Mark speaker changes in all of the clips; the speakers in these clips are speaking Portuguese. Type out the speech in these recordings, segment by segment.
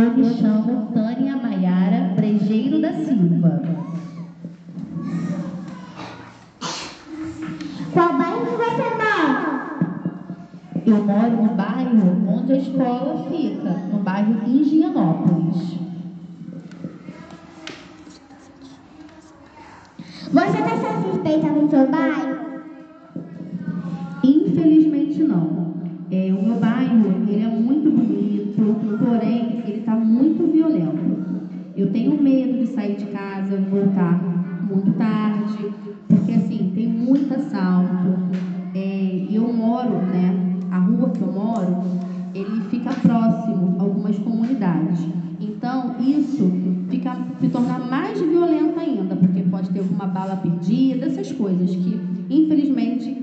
Speaker 1: me chamo Tânia Maiara Brejeiro da Silva.
Speaker 2: Qual bairro você mora?
Speaker 1: Eu moro no bairro onde a escola fica, no bairro Higienópolis.
Speaker 2: Você está satisfeita com seu bairro?
Speaker 1: Infelizmente não. É, o meu bairro ele é muito bonito, porém ele está muito violento. Eu tenho medo de sair de casa, voltar muito tarde, porque assim tem muito assalto. É, e eu moro, né? A rua que eu moro, ele fica próximo a algumas comunidades. Então isso fica se torna mais violento ainda, porque pode ter alguma bala perdida, essas coisas que infelizmente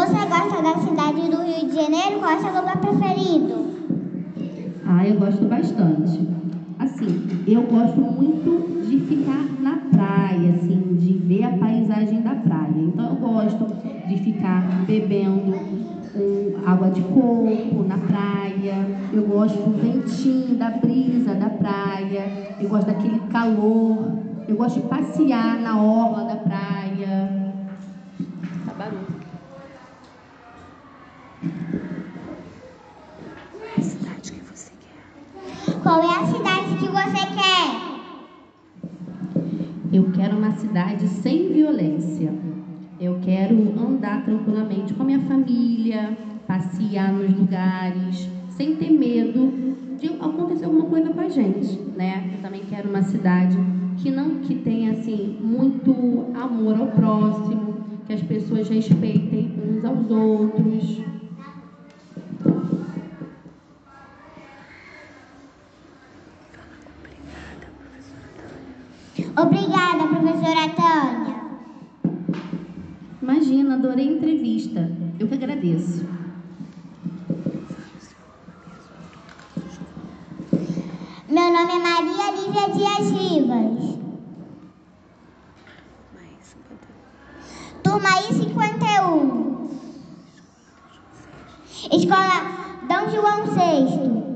Speaker 2: Você gosta da cidade do Rio de Janeiro? Qual é o seu lugar preferido?
Speaker 1: Ah, eu gosto bastante. Assim, eu gosto muito de ficar na praia, assim, de ver a paisagem da praia. Então eu gosto de ficar bebendo um, água de coco na praia. Eu gosto do ventinho, da brisa da praia. Eu gosto daquele calor. Eu gosto de passear na orla da praia. Tá barulho.
Speaker 2: Qual é a cidade que você quer?
Speaker 1: Eu quero uma cidade sem violência. Eu quero andar tranquilamente com a minha família, passear nos lugares, sem ter medo de acontecer alguma coisa com a gente, né? Eu também quero uma cidade que não que tenha assim muito amor ao próximo, que as pessoas respeitem uns aos outros.
Speaker 2: Obrigada, professora Tânia.
Speaker 1: Imagina, adorei a entrevista. Eu que agradeço.
Speaker 2: Meu nome é Maria Lívia Dias Rivas. Turma I-51. Escola Dom João VI.